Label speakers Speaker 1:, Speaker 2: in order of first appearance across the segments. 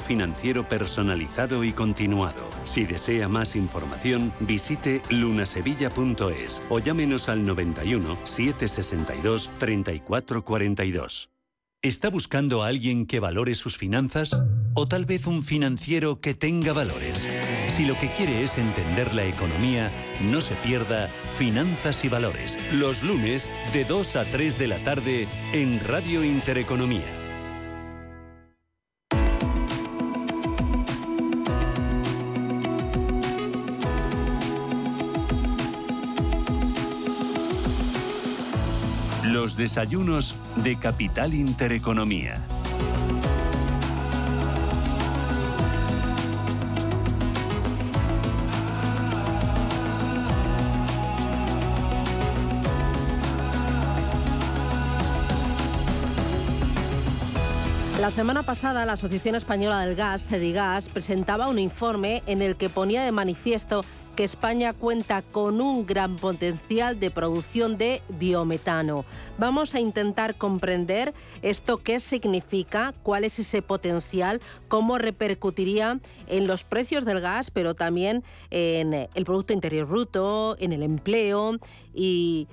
Speaker 1: financiero personalizado y continuado. Si desea más información, visite lunasevilla.es o llámenos al 91 762 3442. ¿Está buscando a alguien que valore sus finanzas? ¿O tal vez un financiero que tenga valores? Si lo que quiere es entender la economía, no se pierda Finanzas y Valores, los lunes de 2 a 3 de la tarde en Radio Intereconomía. Los desayunos de Capital Intereconomía.
Speaker 2: La semana pasada la Asociación Española del Gas, Sedigas, presentaba un informe en el que ponía de manifiesto que España cuenta con un gran potencial de producción de biometano. Vamos a intentar comprender esto qué significa, cuál es ese potencial, cómo repercutiría en los precios del gas, pero también en el Producto Interior Bruto, en el empleo y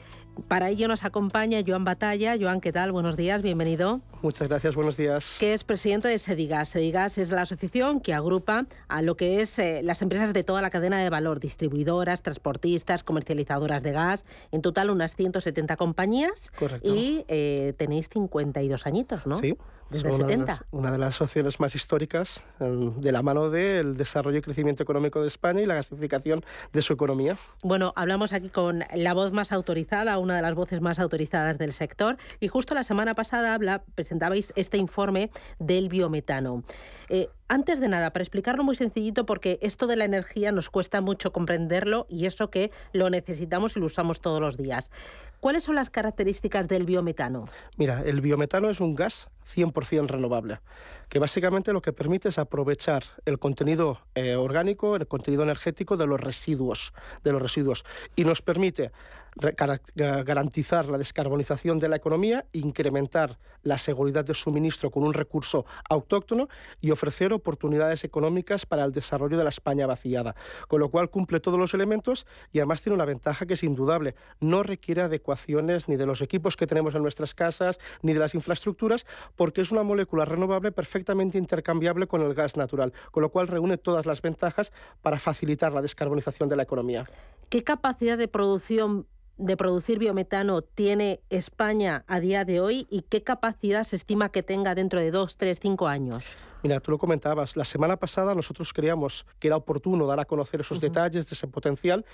Speaker 2: para ello nos acompaña Joan Batalla. Joan, ¿qué tal? Buenos días, bienvenido.
Speaker 3: Muchas gracias, buenos días.
Speaker 2: Que es presidente de Sedigas. Sedigas es la asociación que agrupa a lo que es eh, las empresas de toda la cadena de valor, distribuidoras, transportistas, comercializadoras de gas, en total unas 170 compañías.
Speaker 3: Correcto.
Speaker 2: Y eh, tenéis 52 añitos, ¿no?
Speaker 3: Sí.
Speaker 2: Desde 70.
Speaker 3: Una de, las, asociaciones más históricas de la mano del desarrollo y crecimiento económico de España y la gasificación de su economía.
Speaker 2: Bueno, hablamos aquí con la voz más autorizada, una de las voces más autorizadas del sector, y justo la semana pasada presentabais este informe del biometano. Eh, antes de nada, para explicarlo muy sencillito, porque esto de la energía nos cuesta mucho comprenderlo y eso que lo necesitamos y lo usamos todos los días. ¿Cuáles son las características del biometano?
Speaker 3: Mira, el biometano es un gas 100% renovable, que básicamente lo que permite es aprovechar el contenido eh, orgánico, el contenido energético de los residuos, de los residuos, y nos permite garantizar la descarbonización de la economía, incrementar la seguridad de suministro con un recurso autóctono y ofrecer oportunidades económicas para el desarrollo de la España vaciada. Con lo cual cumple todos los elementos y además tiene una ventaja que es indudable. No requiere adecuaciones ni de los equipos que tenemos en nuestras casas ni de las infraestructuras porque es una molécula renovable perfectamente intercambiable con el gas natural, con lo cual reúne todas las ventajas para facilitar la descarbonización de la economía.
Speaker 2: ¿Qué capacidad de producción de producir biometano tiene España a día de hoy y qué capacidad se estima que tenga dentro de dos, tres, cinco años?
Speaker 3: Mira, tú lo comentabas, la semana pasada nosotros creíamos que era oportuno dar a conocer esos detalles de ese potencial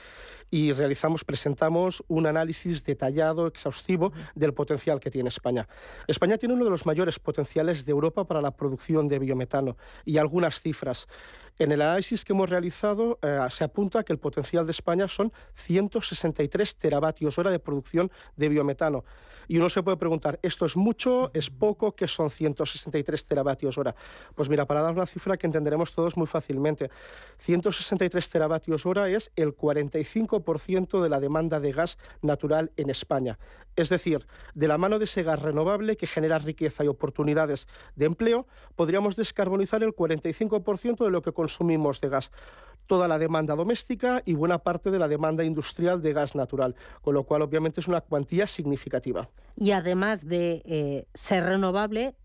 Speaker 3: y realizamos, presentamos un análisis detallado, exhaustivo del potencial que tiene España. España tiene uno de los mayores potenciales de Europa para la producción de biometano y algunas cifras. En el análisis que hemos realizado eh, se apunta que el potencial de España son 163 teravatios hora de producción de biometano. Y uno se puede preguntar, ¿esto es mucho? ¿Es poco? ¿Qué son 163 teravatios hora? Pues mira, para dar una cifra que entenderemos todos muy fácilmente, 163 teravatios hora es el 45% de la demanda de gas natural en España. Es decir, de la mano de ese gas renovable que genera riqueza y oportunidades de empleo, podríamos descarbonizar el 45% de lo que consumimos de gas toda la demanda doméstica y buena parte de la demanda industrial de gas natural, con lo cual obviamente es una cuantía significativa.
Speaker 2: Y además de eh, ser renovable,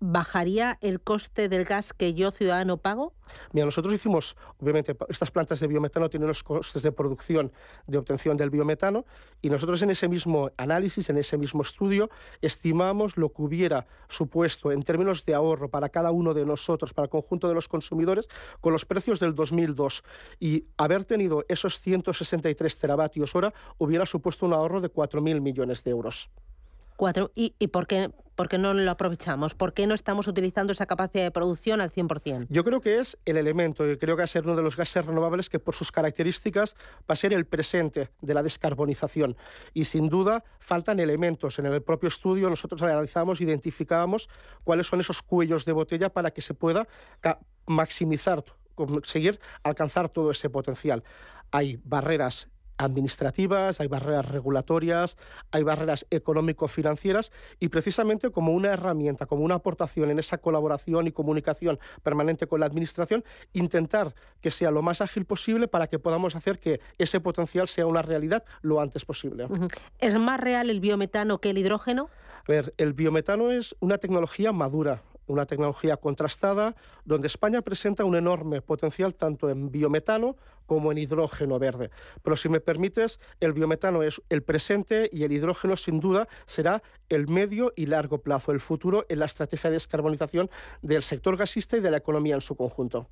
Speaker 2: ¿bajaría el coste del gas que yo, ciudadano, pago?
Speaker 3: Mira, nosotros hicimos, obviamente, estas plantas de biometano tienen los costes de producción, de obtención del biometano, y nosotros en ese mismo análisis, en ese mismo estudio, estimamos lo que hubiera supuesto en términos de ahorro para cada uno de nosotros, para el conjunto de los consumidores, con los precios del 2002. Y haber tenido esos 163 teravatios hora hubiera supuesto un ahorro de 4.000 millones de euros.
Speaker 2: Cuatro. ¿Y, y por, qué, por, qué, no lo aprovechamos? ¿Por qué no estamos utilizando esa capacidad de producción al 100%?
Speaker 3: Yo creo que es el elemento, yo creo que va a ser uno de los gases renovables que por sus características va a ser el presente de la descarbonización. Y sin duda faltan elementos. En el propio estudio nosotros analizamos, identificábamos cuáles son esos cuellos de botella para que se pueda maximizar, conseguir alcanzar todo ese potencial. Hay barreras administrativas, hay barreras regulatorias, hay barreras económico-financieras y precisamente como una herramienta, como una aportación en esa colaboración y comunicación permanente con la Administración, intentar que sea lo más ágil posible para que podamos hacer que ese potencial sea una realidad lo antes posible.
Speaker 2: ¿Es más real el biometano que el hidrógeno?
Speaker 3: A ver, el biometano es una tecnología madura una tecnología contrastada, donde España presenta un enorme potencial tanto en biometano como en hidrógeno verde. Pero si me permites, el biometano es el presente y el hidrógeno sin duda será el medio y largo plazo, el futuro en la estrategia de descarbonización del sector gasista y de la economía en su conjunto.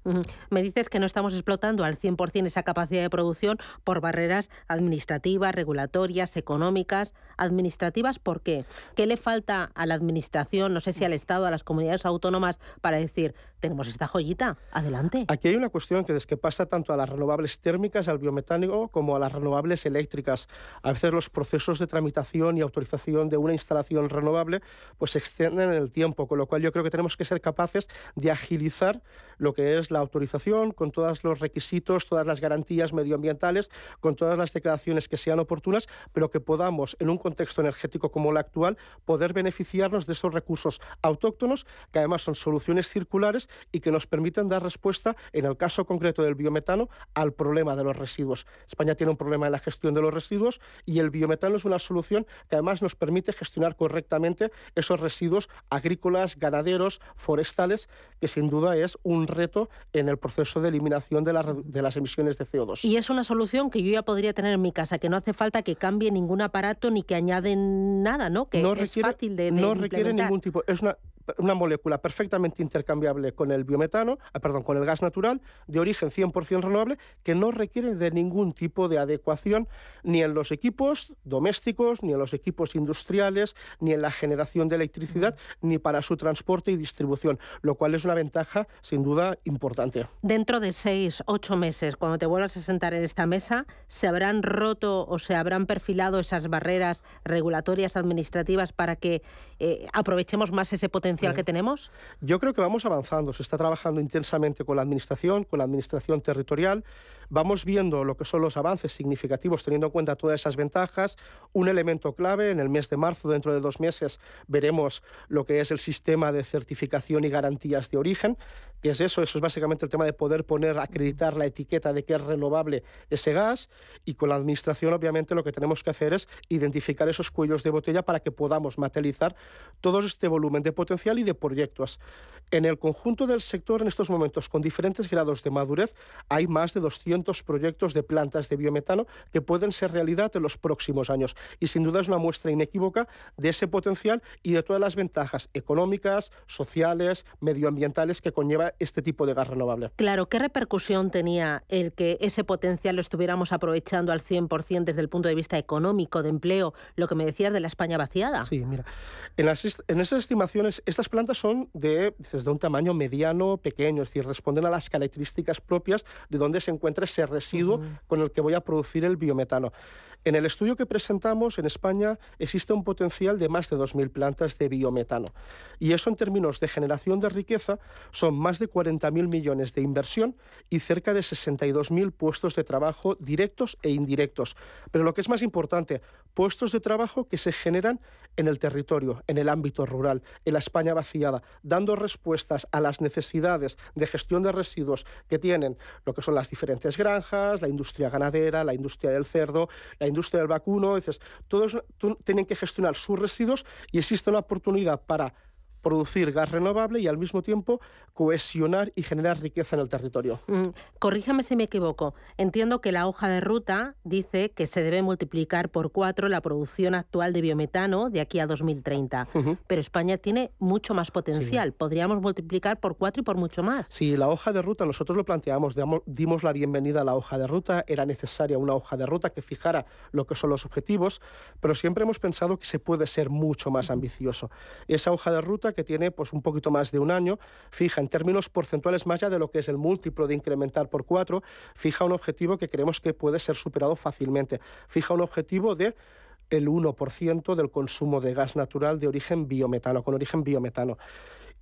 Speaker 2: Me dices que no estamos explotando al 100% esa capacidad de producción por barreras administrativas, regulatorias, económicas. ¿Administrativas por qué? ¿Qué le falta a la Administración, no sé si al Estado, a las comunidades autónomas, para decir, tenemos esta joyita, adelante?
Speaker 3: Aquí hay una cuestión que es que pasa tanto a las renovables térmicas, al biometánico, como a las renovables eléctricas. A veces los procesos de tramitación y autorización de una instalación renovable, pues se extienden en el tiempo, con lo cual yo creo que tenemos que ser capaces de agilizar lo que es la autorización con todos los requisitos, todas las garantías medioambientales, con todas las declaraciones que sean oportunas, pero que podamos, en un contexto energético como el actual, poder beneficiarnos de esos recursos autóctonos, que además son soluciones circulares y que nos permiten dar respuesta, en el caso concreto del biometano, al problema de los residuos. España tiene un problema en la gestión de los residuos y el biometano es una solución que además nos permite gestionar correctamente esos residuos agrícolas, ganaderos, forestales, que sin duda es un reto en el proceso de eliminación de, de, las emisiones de CO2.
Speaker 2: Y es una solución que yo ya podría tener en mi casa, que no hace falta que cambie ningún aparato ni que añaden nada, ¿no? Que
Speaker 3: no
Speaker 2: es
Speaker 3: requiere,
Speaker 2: fácil de,
Speaker 3: No requiere ningún tipo... Es una, una molécula perfectamente intercambiable con el biometano, ah, perdón, con el gas natural, de origen 100% renovable, que no requiere de ningún tipo de adecuación ni en los equipos domésticos, ni en los equipos industriales, ni en la generación de electricidad, ni para su transporte y distribución, lo cual es una ventaja sin duda importante.
Speaker 2: Dentro de seis, ocho meses, cuando te vuelvas a sentar en esta mesa, ¿se habrán roto o se habrán perfilado esas barreras regulatorias administrativas para que eh, aprovechemos más ese potencial? Que tenemos?
Speaker 3: Yo creo que vamos avanzando. Se está trabajando intensamente con la Administración, con la Administración territorial. Vamos viendo lo que son los avances significativos teniendo en cuenta todas esas ventajas. Un elemento clave, en el mes de marzo, dentro de dos meses, veremos lo que es el sistema de certificación y garantías de origen. ¿Qué es eso? Eso es básicamente el tema de poder poner, acreditar la etiqueta de que es renovable ese gas y con la Administración obviamente lo que tenemos que hacer es identificar esos cuellos de botella para que podamos materializar todo este volumen de potencial y de proyectos. En el conjunto del sector en estos momentos, con diferentes grados de madurez, hay más de 200 proyectos de plantas de biometano que pueden ser realidad en los próximos años. Y sin duda es una muestra inequívoca de ese potencial y de todas las ventajas económicas, sociales, medioambientales que conlleva este tipo de gas renovable.
Speaker 2: Claro, ¿qué repercusión tenía el que ese potencial lo estuviéramos aprovechando al 100% desde el punto de vista económico, de empleo, lo que me decías de la España vaciada?
Speaker 3: Sí, mira, en, en esas estimaciones, estas plantas son de de un tamaño mediano, pequeño, es decir, responden a las características propias de donde se encuentra ese residuo con el que voy a producir el biometano. En el estudio que presentamos en España existe un potencial de más de 2.000 plantas de biometano. Y eso en términos de generación de riqueza son más de 40.000 millones de inversión y cerca de 62.000 puestos de trabajo directos e indirectos. Pero lo que es más importante, puestos de trabajo que se generan en el territorio, en el ámbito rural, en la España vaciada, dando respuestas a las necesidades de gestión de residuos que tienen lo que son las diferentes granjas, la industria ganadera, la industria del cerdo, la industria del vacuno, todos tienen que gestionar sus residuos y existe una oportunidad para producir gas renovable y al mismo tiempo cohesionar y generar riqueza en el territorio. Mm,
Speaker 2: corríjame si me equivoco. Entiendo que la hoja de ruta dice que se debe multiplicar por cuatro la producción actual de biometano de aquí a 2030. Pero España tiene mucho más potencial. Podríamos multiplicar por cuatro y por mucho más.
Speaker 3: Sí, la hoja de ruta, nosotros lo planteamos, dimos la bienvenida a la hoja de ruta. Era necesaria una hoja de ruta que fijara lo que son los objetivos, pero siempre hemos pensado que se puede ser mucho más ambicioso. Esa hoja de ruta que tiene pues, un poquito más de un año, fija en términos porcentuales más allá de lo que es el múltiplo de incrementar por cuatro, fija un objetivo que creemos que puede ser superado fácilmente. Fija un objetivo de el 1% del consumo de gas natural de origen biometano, con origen biometano.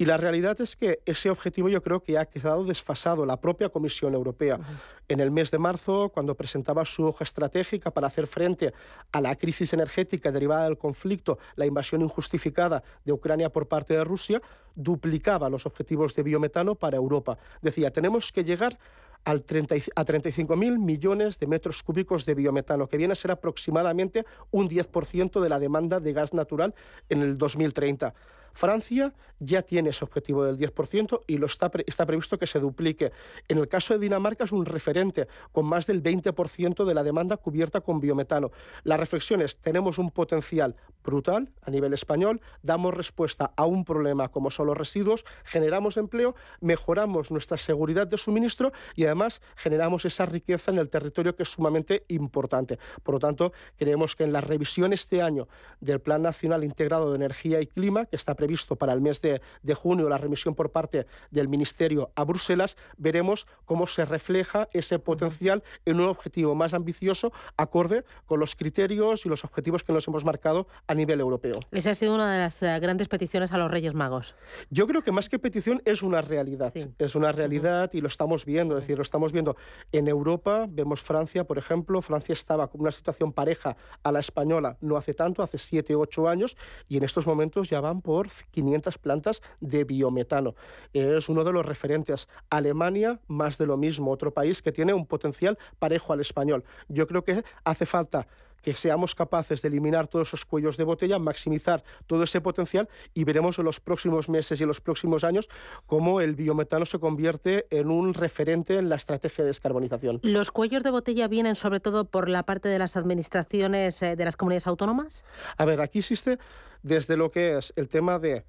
Speaker 3: Y la realidad es que ese objetivo yo creo que ha quedado desfasado. La propia Comisión Europea, en el mes de marzo, cuando presentaba su hoja estratégica para hacer frente a la crisis energética derivada del conflicto, la invasión injustificada de Ucrania por parte de Rusia, duplicaba los objetivos de biometano para Europa. Decía, tenemos que llegar al 30, a 35.000 millones de metros cúbicos de biometano, que viene a ser aproximadamente un 10% de la demanda de gas natural en el 2030. Francia ya tiene ese objetivo del 10% y lo está, está previsto que se duplique. En el caso de Dinamarca es un referente con más del 20% de la demanda cubierta con biometano. La reflexión es, tenemos un potencial brutal a nivel español, damos respuesta a un problema como son los residuos, generamos empleo, mejoramos nuestra seguridad de suministro y además generamos esa riqueza en el territorio que es sumamente importante. Por lo tanto, creemos que en la revisión este año del Plan Nacional Integrado de Energía y Clima, que está previsto para el mes de, junio, la remisión por parte del Ministerio a Bruselas, veremos cómo se refleja ese potencial en un objetivo más ambicioso, acorde con los criterios y los objetivos que nos hemos marcado a nivel europeo.
Speaker 2: Esa ha sido una de las eh, grandes peticiones a los Reyes Magos.
Speaker 3: Yo creo que más que petición es una realidad. Es una realidad y lo estamos viendo. Es decir, lo estamos viendo en Europa. Vemos Francia, por ejemplo. Francia estaba con una situación pareja a la española no hace tanto, hace 7, 8 años, y en estos momentos ya van por 500 plantas de biometano. Es uno de los referentes. Alemania, más de lo mismo, otro país que tiene un potencial parejo al español. Yo creo que hace falta que seamos capaces de eliminar todos esos cuellos de botella, maximizar todo ese potencial y veremos en los próximos meses y en los próximos años cómo el biometano se convierte en un referente en la estrategia de descarbonización.
Speaker 2: ¿Los cuellos de botella vienen sobre todo por la parte de las administraciones eh, de las comunidades autónomas?
Speaker 3: A ver, aquí existe desde lo que es el tema de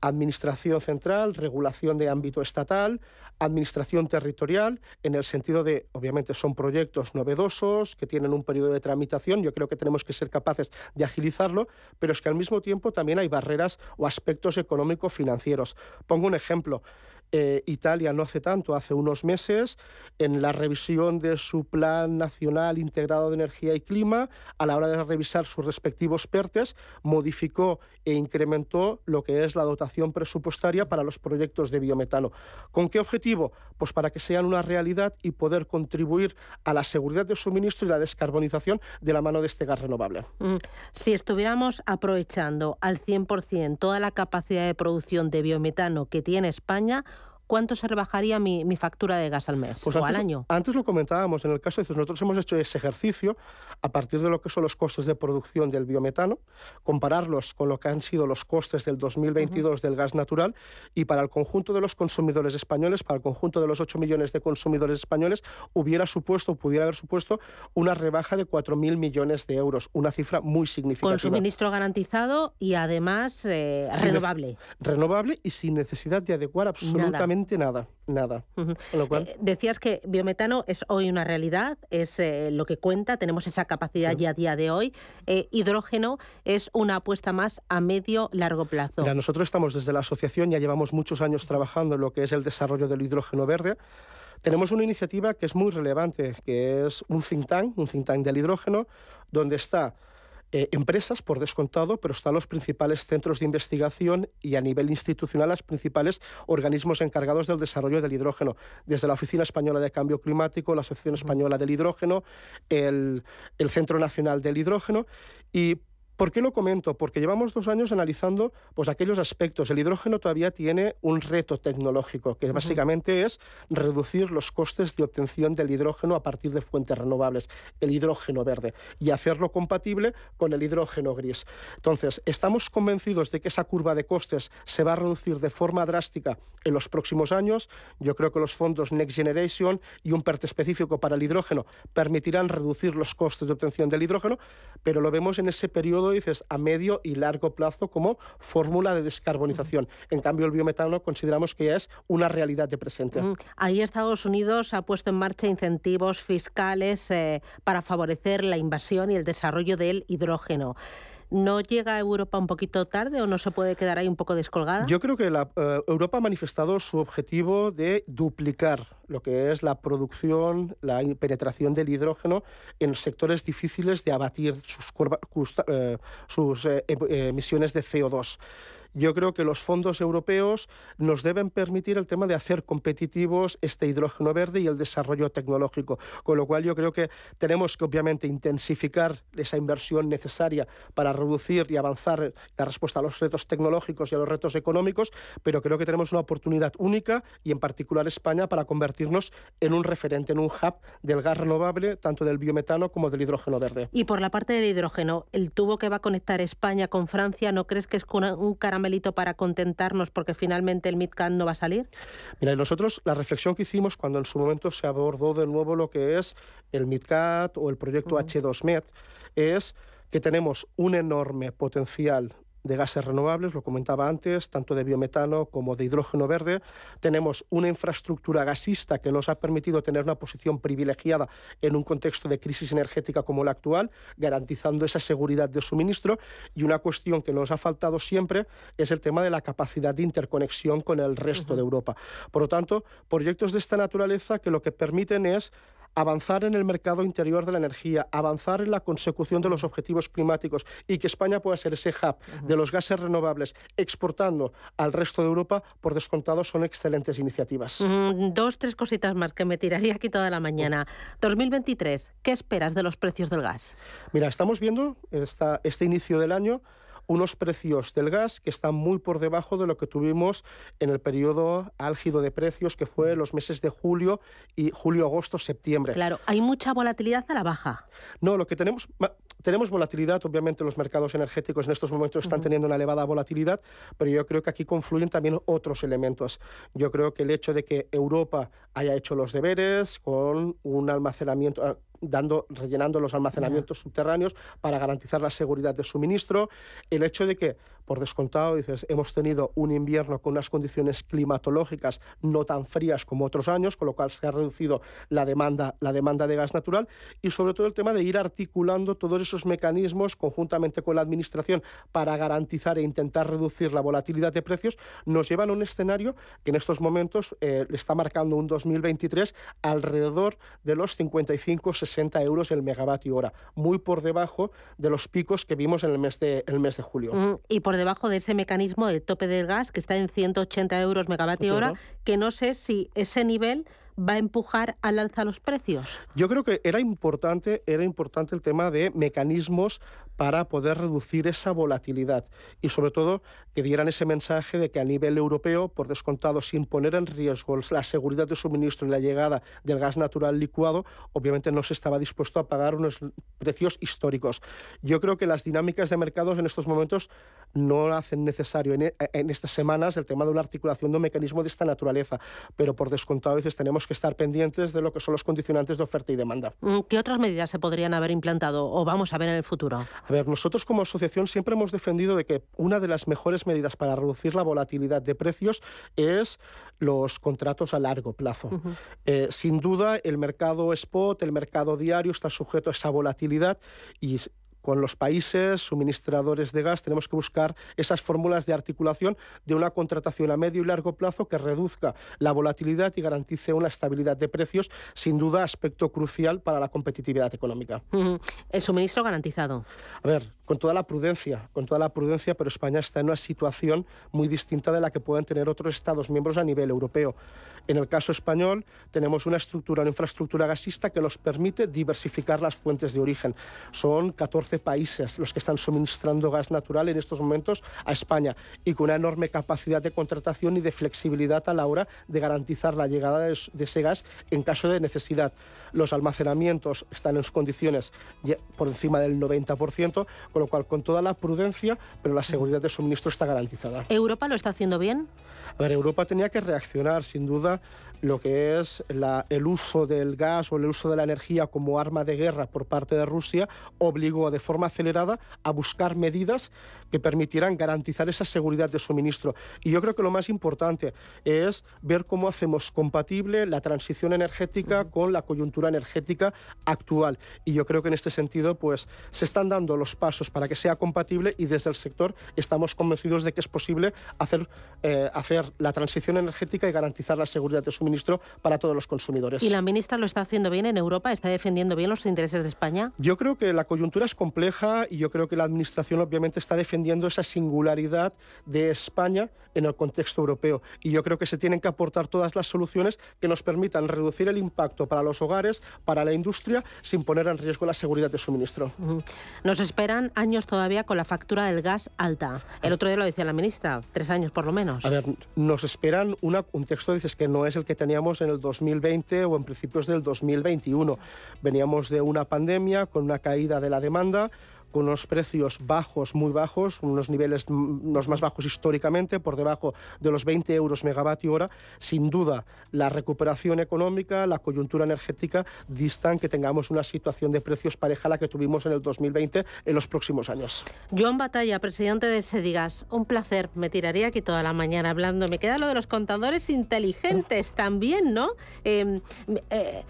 Speaker 3: administración central, regulación de ámbito estatal, administración territorial, en el sentido de, obviamente, son proyectos novedosos, que tienen un periodo de tramitación, yo creo que tenemos que ser capaces de agilizarlo, pero es que al mismo tiempo también hay barreras o aspectos económico-financieros. Pongo un ejemplo. Eh, Italia no hace tanto, hace unos meses, en la revisión de su Plan Nacional Integrado de Energía y Clima, a la hora de revisar sus respectivos PERTES, modificó e incrementó lo que es la dotación presupuestaria para los proyectos de biometano. ¿Con qué objetivo? Pues para que sean una realidad y poder contribuir a la seguridad de suministro y la descarbonización de la mano de este gas renovable. Mm.
Speaker 2: Si estuviéramos aprovechando al 100% toda la capacidad de producción de biometano que tiene España, ¿cuánto se rebajaría mi, factura de gas al mes
Speaker 3: pues
Speaker 2: o al año?
Speaker 3: Antes lo comentábamos, en el caso de nosotros hemos hecho ese ejercicio a partir de lo que son los costes de producción del biometano, compararlos con lo que han sido los costes del 2022 del gas natural y para el conjunto de los consumidores españoles, para el conjunto de los 8 millones de consumidores españoles, hubiera supuesto, pudiera haber supuesto una rebaja de 4.000 millones de euros, una cifra muy significativa.
Speaker 2: Con suministro garantizado y además eh, renovable.
Speaker 3: Renovable y sin necesidad de adecuar absolutamente nada, nada.
Speaker 2: Eh, decías que biometano es hoy una realidad, es eh, lo que cuenta, tenemos esa capacidad ya a día de hoy. Eh, hidrógeno es una apuesta más a medio largo plazo.
Speaker 3: nosotros estamos desde la asociación, ya llevamos muchos años trabajando en lo que es el desarrollo del hidrógeno verde. Tenemos una iniciativa que es muy relevante, que es un think tank, un think tank del hidrógeno, donde está eh, empresas, por descontado, pero están los principales centros de investigación y a nivel institucional los principales organismos encargados del desarrollo del hidrógeno, desde la Oficina Española de Cambio Climático, la Asociación Española del Hidrógeno, el, el Centro Nacional del Hidrógeno, y ¿Por qué lo comento? Porque llevamos dos años analizando pues, aquellos aspectos. El hidrógeno todavía tiene un reto tecnológico, que básicamente es reducir los costes de obtención del hidrógeno a partir de fuentes renovables, el hidrógeno verde, y hacerlo compatible con el hidrógeno gris. Entonces, estamos convencidos de que esa curva de costes se va a reducir de forma drástica en los próximos años. Yo creo que los fondos Next Generation y un PERTE específico para el hidrógeno permitirán reducir los costes de obtención del hidrógeno, pero lo vemos en ese periodo dices a medio y largo plazo como fórmula de descarbonización. En cambio, el biometano consideramos que ya es una realidad de presente.
Speaker 2: Ahí Estados Unidos ha puesto en marcha incentivos fiscales eh, para favorecer la invasión y el desarrollo del hidrógeno. ¿No llega a Europa un poquito tarde o no se puede quedar ahí un poco descolgada?
Speaker 3: Yo creo que la, eh, Europa ha manifestado su objetivo de duplicar lo que es la producción, la penetración del hidrógeno en sectores difíciles de abatir sus, eh, eh, em, emisiones de CO2. Yo creo que los fondos europeos nos deben permitir el tema de hacer competitivos este hidrógeno verde y el desarrollo tecnológico, con lo cual yo creo que tenemos que obviamente intensificar esa inversión necesaria para reducir y avanzar la respuesta a los retos tecnológicos y a los retos económicos, pero creo que tenemos una oportunidad única y en particular España para convertirnos en un referente, en un hub del gas renovable, tanto del biometano como del hidrógeno verde.
Speaker 2: Y por la parte del hidrógeno, el tubo que va a conectar España con Francia, ¿no crees que es un caramelito para contentarnos porque finalmente el MidCat no va a salir?
Speaker 3: Mira, nosotros la reflexión que hicimos cuando en su momento se abordó de nuevo lo que es el MidCat o el proyecto H2Med es que tenemos un enorme potencial de gases renovables, lo comentaba antes, tanto de biometano como de hidrógeno verde. Tenemos una infraestructura gasista que nos ha permitido tener una posición privilegiada en un contexto de crisis energética como la actual, garantizando esa seguridad de suministro. Y una cuestión que nos ha faltado siempre es el tema de la capacidad de interconexión con el resto de Europa. Por lo tanto, proyectos de esta naturaleza que lo que permiten es avanzar en el mercado interior de la energía, avanzar en la consecución de los objetivos climáticos y que España pueda ser ese hub de los gases renovables exportando al resto de Europa, por descontado, son excelentes iniciativas.
Speaker 2: dos, tres cositas más que me tiraría aquí toda la mañana. 2023, ¿qué esperas de los precios del gas?
Speaker 3: Mira, estamos viendo esta, este inicio del año unos precios del gas que están muy por debajo de lo que tuvimos en el periodo álgido de precios que fue los meses de julio y julio, agosto, septiembre.
Speaker 2: Claro, hay mucha volatilidad a la baja.
Speaker 3: No, lo que tenemos tenemos volatilidad, obviamente los mercados energéticos en estos momentos están teniendo una elevada volatilidad, pero yo creo que aquí confluyen también otros elementos. Yo creo que el hecho de que Europa haya hecho los deberes con un almacenamiento dando, rellenando los almacenamientos subterráneos para garantizar la seguridad de suministro. El hecho de que, por descontado, dices, hemos tenido un invierno con unas condiciones climatológicas no tan frías como otros años, con lo cual se ha reducido la demanda, la demanda de gas natural y sobre todo el tema de ir articulando todos esos mecanismos conjuntamente con la Administración para garantizar e intentar reducir la volatilidad de precios, nos llevan a un escenario que en estos momentos eh, está marcando un 2023 alrededor de los 55-60 60 euros el megavatio hora, muy por debajo de los picos que vimos en el mes de, el mes de julio.
Speaker 2: y por debajo de ese mecanismo del tope del gas que está en 180 euros megavatio hora, que no sé si ese nivel va a empujar al alza los precios?
Speaker 3: Yo creo que era importante, era importante el tema de mecanismos para poder reducir esa volatilidad y sobre todo que dieran ese mensaje de que a nivel europeo, por descontado, sin poner en riesgo la seguridad de suministro y la llegada del gas natural licuado, obviamente no se estaba dispuesto a pagar unos precios históricos. Yo creo que las dinámicas de mercados en estos momentos no hacen necesario en, en estas semanas el tema de una articulación de un mecanismo de esta naturaleza, pero por descontado a veces tenemos que estar pendientes de lo que son los condicionantes de oferta y demanda.
Speaker 2: Mm, ¿Qué otras medidas se podrían haber implantado o vamos a ver en el futuro?
Speaker 3: A ver, nosotros como asociación siempre hemos defendido de que una de las mejores medidas para reducir la volatilidad de precios es los contratos a largo plazo. Eh, sin duda, el mercado spot, el mercado diario está sujeto a esa volatilidad y con los países suministradores de gas tenemos que buscar esas fórmulas de articulación de una contratación a medio y largo plazo que reduzca la volatilidad y garantice una estabilidad de precios, sin duda aspecto crucial para la competitividad económica.
Speaker 2: El suministro garantizado.
Speaker 3: A ver, con toda la prudencia, con toda la prudencia, pero España está en una situación muy distinta de la que pueden tener otros Estados miembros a nivel europeo. En el caso español tenemos una estructura, una infraestructura gasista que nos permite diversificar las fuentes de origen. Son 14 países los que están suministrando gas natural en estos momentos a España y con una enorme capacidad de contratación y de flexibilidad a la hora de garantizar la llegada de, ese gas en caso de necesidad. Los almacenamientos están en condiciones por encima del 90%, con lo cual con toda la prudencia, pero la seguridad de suministro está garantizada.
Speaker 2: ¿Europa lo está haciendo bien?
Speaker 3: A ver, Europa tenía que reaccionar, sin duda, lo que es el uso del gas o el uso de la energía como arma de guerra por parte de Rusia obligó de forma acelerada a buscar medidas que permitieran garantizar esa seguridad de suministro. Y yo creo que lo más importante es ver cómo hacemos compatible la transición energética con la coyuntura energética actual. Y yo creo que en este sentido, pues se están dando los pasos para que sea compatible y desde el sector estamos convencidos de que es posible hacer, eh, hacer la transición energética y garantizar la seguridad de suministro suministro para todos los consumidores.
Speaker 2: ¿Y la ministra lo está haciendo bien en Europa? ¿Está defendiendo bien los intereses de España?
Speaker 3: Yo creo que la coyuntura es compleja y yo creo que la Administración obviamente está defendiendo esa singularidad de España en el contexto europeo. Y yo creo que se tienen que aportar todas las soluciones que nos permitan reducir el impacto para los hogares, para la industria, sin poner en riesgo la seguridad de suministro.
Speaker 2: Nos esperan años todavía con la factura del gas alta. El otro día lo decía la ministra, tres años por lo menos.
Speaker 3: A ver, nos esperan una, un texto, dices, que no es el que teníamos en el 2020 o en principios del 2021. Veníamos de una pandemia con una caída de la demanda, con unos precios bajos, muy bajos, unos niveles los más bajos históricamente, por debajo de los 20 euros megavatio hora. Sin duda, la recuperación económica, la coyuntura energética distan que tengamos una situación de precios pareja a la que tuvimos en el 2020 en los próximos años.
Speaker 2: Joan Batalla, presidente de Sedigas, un placer. Me tiraría aquí toda la mañana hablando. Me queda lo de los contadores inteligentes también, ¿no? Em, eh,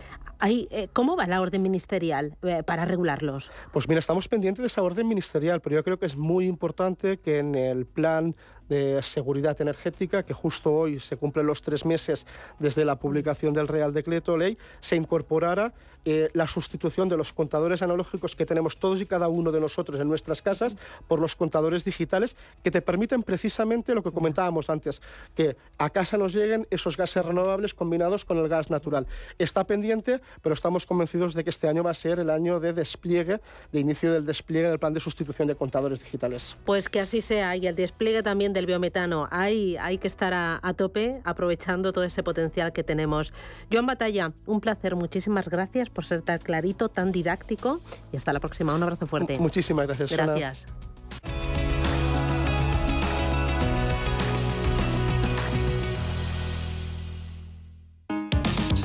Speaker 2: eh, ¿Cómo va la orden ministerial eh, para regularlos?
Speaker 3: Pues mira, estamos pendientes de esa orden ministerial, pero yo creo que es muy importante que en el plan de seguridad energética, que justo hoy se cumplen los tres meses desde la publicación del Real Decreto Ley, se incorporara eh, la sustitución de los contadores analógicos que tenemos todos y cada uno de nosotros en nuestras casas por los contadores digitales que te permiten precisamente lo que comentábamos antes, que a casa nos lleguen esos gases renovables combinados con el gas natural. Está pendiente, pero estamos convencidos de que este año va a ser el año de despliegue, de inicio del despliegue del plan de sustitución de contadores digitales.
Speaker 2: Pues que así sea y el despliegue también del biometano. Hay, hay que estar a, a tope aprovechando todo ese potencial que tenemos. Joan Batalla, un placer. Muchísimas gracias por ser tan clarito, tan didáctico y hasta la próxima. Un abrazo fuerte.
Speaker 3: Muchísimas gracias.
Speaker 2: Gracias.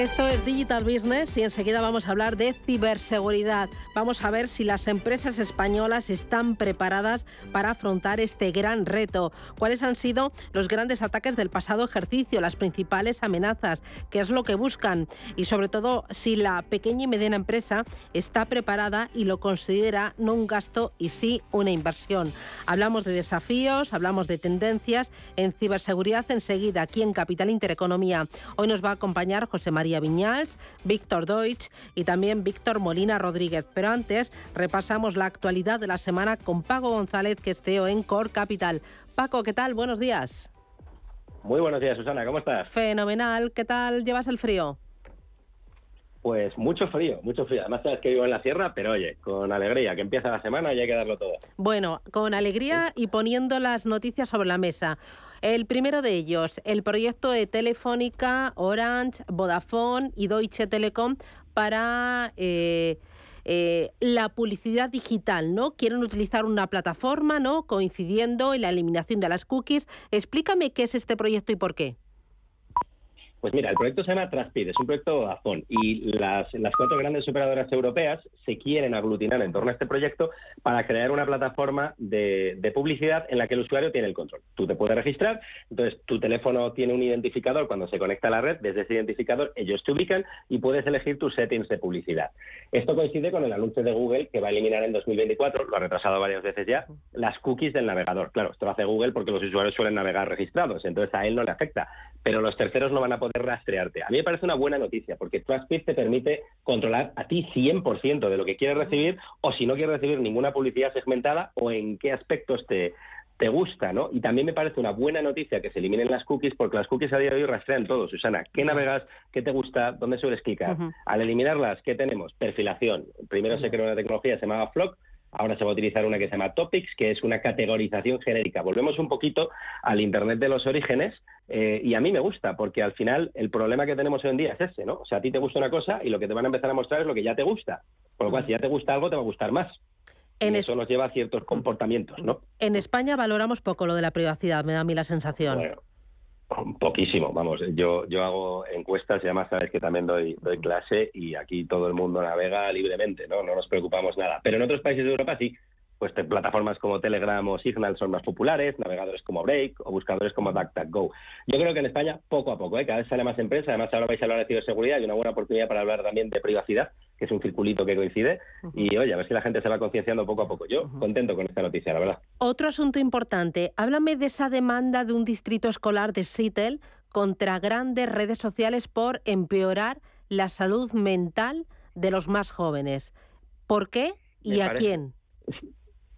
Speaker 2: Esto es Digital Business y enseguida vamos a hablar de ciberseguridad. Vamos a ver si las empresas españolas están preparadas para afrontar este gran reto. ¿Cuáles han sido los grandes ataques del pasado ejercicio, las principales amenazas? ¿Qué es lo que buscan? Y sobre todo, si la pequeña y mediana empresa está preparada y lo considera no un gasto y sí una inversión. Hablamos de desafíos, hablamos de tendencias en ciberseguridad enseguida aquí en Capital Intereconomía. Hoy nos va a acompañar José María Viñals, Víctor Deutsch y también Víctor Molina Rodríguez. Pero antes repasamos la actualidad de la semana con Paco González, que es CEO en Core Capital. Paco, ¿qué tal? Buenos días.
Speaker 4: Muy buenos días, Susana, ¿cómo estás?
Speaker 2: Fenomenal, ¿qué tal llevas el frío?
Speaker 4: Pues mucho frío, mucho frío. Además sabes que vivo en la sierra, pero oye, con alegría, que empieza la semana y hay que darlo todo.
Speaker 2: Bueno, con alegría y poniendo las noticias sobre la mesa. El primero de ellos, el proyecto de Telefónica, Orange, Vodafone y Deutsche Telekom para eh, eh, la publicidad digital, ¿no? Quieren utilizar una plataforma, ¿no? Coincidiendo en la eliminación de las cookies. Explícame qué es este proyecto y por qué.
Speaker 4: Pues mira, el proyecto se llama Traspid, es un proyecto Vodafone y las, las cuatro grandes operadoras europeas se quieren aglutinar en torno a este proyecto para crear una plataforma de, de, publicidad en la que el usuario tiene el control. Tú te puedes registrar, entonces tu teléfono tiene un identificador cuando se conecta a la red, desde ese identificador ellos te ubican y puedes elegir tus settings de publicidad. Esto coincide con el anuncio de Google que va a eliminar en 2024, lo ha retrasado varias veces ya, las cookies del navegador. Claro, esto lo hace Google porque los usuarios suelen navegar registrados, entonces a él no le afecta, pero los terceros no van a poder rastrearte. A mí me parece una buena noticia, porque TrustPeer te permite controlar a ti 100% de lo que quieres recibir, o si no quieres recibir ninguna publicidad segmentada, o en qué aspectos te, te gusta, ¿no? Y también me parece una buena noticia que se eliminen las cookies, porque las cookies a día de hoy rastrean todo, Susana. ¿Qué navegas? ¿Qué te gusta? ¿Dónde sueles clicar? Al eliminarlas, ¿qué tenemos? Perfilación. Primero se creó una tecnología que se llamaba Flock, ahora se va a utilizar una que se llama Topics, que es una categorización genérica. Volvemos un poquito al Internet de los orígenes, eh, y a mí me gusta, porque al final el problema que tenemos hoy en día es ese, ¿no? O sea, a ti te gusta una cosa y lo que te van a empezar a mostrar es lo que ya te gusta. Por lo cual, si ya te gusta algo, te va a gustar más. En eso nos lleva a ciertos comportamientos, ¿no?
Speaker 2: En España valoramos poco lo de la privacidad, me da a mí la sensación.
Speaker 4: Bueno, poquísimo, vamos. Yo, yo hago encuestas y además sabes que también doy, doy clase y aquí todo el mundo navega libremente, ¿no? No nos preocupamos nada. Pero en otros países de Europa sí pues plataformas como Telegram o Signal son más populares, navegadores como Break o buscadores como DuckDuckGo. Yo creo que en España, poco a poco, ¿eh? cada vez sale más empresa, además ahora vais a hablar de ciberseguridad y una buena oportunidad para hablar también de privacidad, que es un circulito que coincide, y oye, a ver si la gente se va concienciando poco a poco. Yo contento con esta noticia, la verdad.
Speaker 2: Otro asunto importante, háblame de esa demanda de un distrito escolar de Seattle contra grandes redes sociales por empeorar la salud mental de los más jóvenes. ¿Por qué y a quién?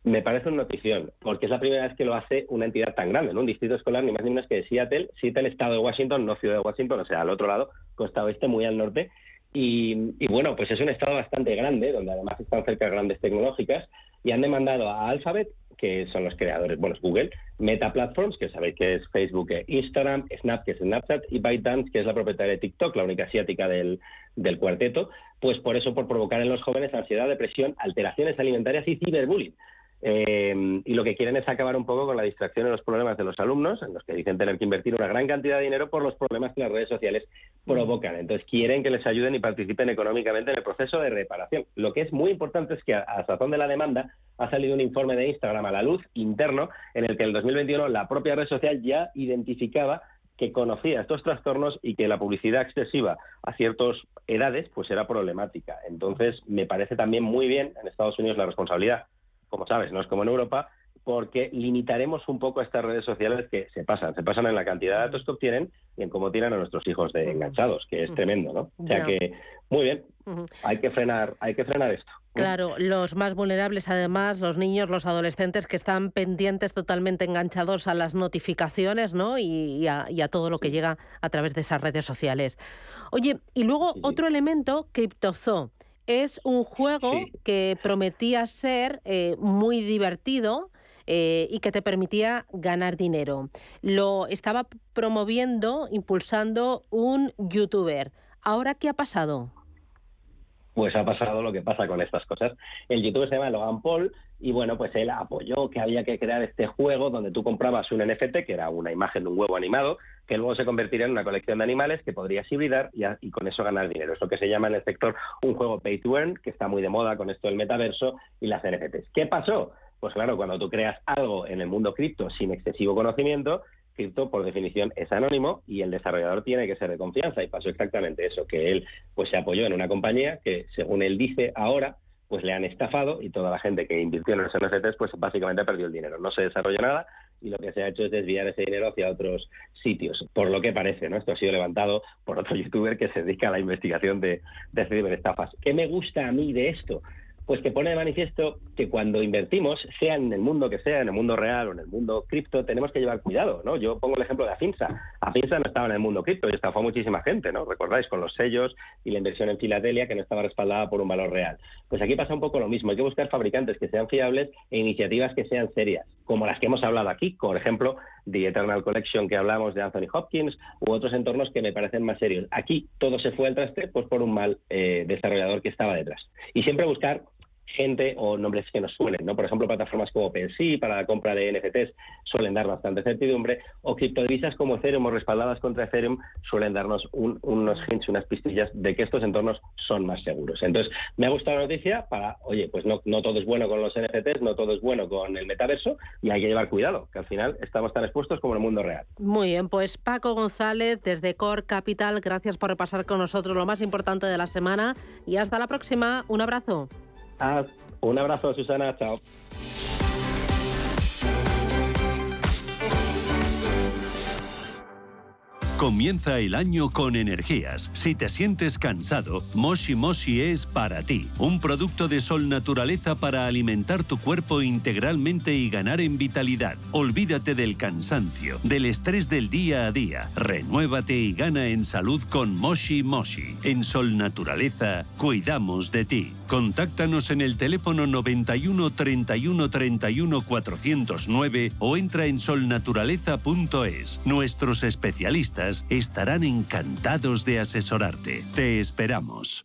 Speaker 4: Me parece una notición, porque es la primera vez que lo hace una entidad tan grande, ¿no? Un distrito escolar ni más ni menos que de Seattle, Seattle, estado de Washington, no ciudad de Washington, o sea, al otro lado, costa oeste, muy al norte. Y, bueno, pues es un estado bastante grande, donde además están cerca de grandes tecnológicas, y han demandado a Alphabet, que son los creadores, bueno, es Google, Meta Platforms, que sabéis que es Facebook e Instagram, Snap, que es Snapchat, y ByteDance, que es la propietaria de TikTok, la única asiática del, del cuarteto, pues por eso, por provocar en los jóvenes ansiedad, depresión, alteraciones alimentarias y ciberbullying. Eh, y lo que quieren es acabar un poco con la distracción y los problemas de los alumnos, en los que dicen tener que invertir una gran cantidad de dinero por los problemas que las redes sociales provocan. Entonces quieren que les ayuden y participen económicamente en el proceso de reparación. Lo que es muy importante es que a, a razón de la demanda ha salido un informe de Instagram a la luz interno en el que en el 2021 la propia red social ya identificaba que conocía estos trastornos y que la publicidad excesiva a ciertas edades pues era problemática. Entonces, me parece también muy bien en Estados Unidos la responsabilidad como sabes, no es como en Europa, porque limitaremos un poco a estas redes sociales que se pasan, se pasan en la cantidad de datos que obtienen y en cómo tienen a nuestros hijos de enganchados, que es tremendo, ¿no? O sea que, muy bien, hay que frenar, hay que frenar esto.
Speaker 2: Claro, los más vulnerables además, los niños, los adolescentes que están pendientes totalmente enganchados a las notificaciones, ¿no? Y, a, todo lo que llega a través de esas redes sociales. Oye, y luego otro elemento, CryptoZoo es un juego que prometía ser eh, muy divertido. Eh, y que te permitía ganar dinero. Lo estaba promoviendo, impulsando un youtuber. ¿Ahora qué ha pasado?
Speaker 4: Pues ha pasado lo que pasa con estas cosas. El youtuber se llama Logan Paul y bueno, pues él apoyó que había que crear este juego donde tú comprabas un NFT, que era una imagen de un huevo animado, que luego se convertiría en una colección de animales que podrías hibridar y, con eso ganar dinero. Es lo que se llama en el sector un juego pay to earn, que está muy de moda con esto del metaverso y las NFTs. ¿Qué pasó? Pues claro, cuando tú creas algo en el mundo cripto sin excesivo conocimiento, cripto por definición es anónimo y el desarrollador tiene que ser de confianza y pasó exactamente eso, que él pues se apoyó en una compañía que según él dice ahora pues le han estafado y toda la gente que invirtió en los NFTs pues básicamente perdió el dinero. No se desarrolló nada y lo que se ha hecho es desviar ese dinero hacia otros sitios, por lo que parece, ¿no? Esto ha sido levantado por otro youtuber que se dedica a la investigación de, de ciberestafas. ¿Qué me gusta a mí de esto? Pues que pone de manifiesto que cuando invertimos, sea en el mundo que sea, en el mundo real o en el mundo cripto, tenemos que llevar cuidado, ¿no? Yo pongo el ejemplo de Afinsa. Afinsa no estaba en el mundo cripto y estafó a muchísima gente, ¿no? Recordáis, con los sellos y la inversión en Filadelfia que no estaba respaldada por un valor real. Pues aquí pasa un poco lo mismo. Hay que buscar fabricantes que sean fiables e iniciativas que sean serias, como las que hemos hablado aquí, por ejemplo, The Eternal Collection que hablamos de Anthony Hopkins u otros entornos que me parecen más serios. Aquí todo se fue al traste pues por un mal eh, desarrollador que estaba detrás. Y siempre buscar gente o nombres que nos suelen, ¿no? Por ejemplo, plataformas como OpenSea para la compra de NFTs suelen dar bastante certidumbre o criptodivisas como Ethereum o respaldadas contra Ethereum suelen darnos unos hints, unas pistillas de que estos entornos son más seguros. Entonces, me ha gustado la noticia para, oye, pues no, no todo es bueno con los NFTs, no todo es bueno con el metaverso y hay que llevar cuidado, que al final estamos tan expuestos como en el mundo real.
Speaker 2: Muy bien, pues Paco González desde Core Capital, gracias por repasar con nosotros lo más importante de la semana y hasta la próxima. Un abrazo.
Speaker 4: Ah, un abrazo, Susana. Chao.
Speaker 1: Comienza el año con energías. Si te sientes cansado, Moshi Moshi es para ti. Un producto de Sol Naturaleza para alimentar tu cuerpo integralmente y ganar en vitalidad. Olvídate del cansancio, del estrés del día a día. Renuévate y gana en salud con Moshi Moshi. En Sol Naturaleza, cuidamos de ti. Contáctanos en el teléfono 91 31 31 409 o entra en solnaturaleza.es. Nuestros especialistas estarán encantados de asesorarte. Te esperamos.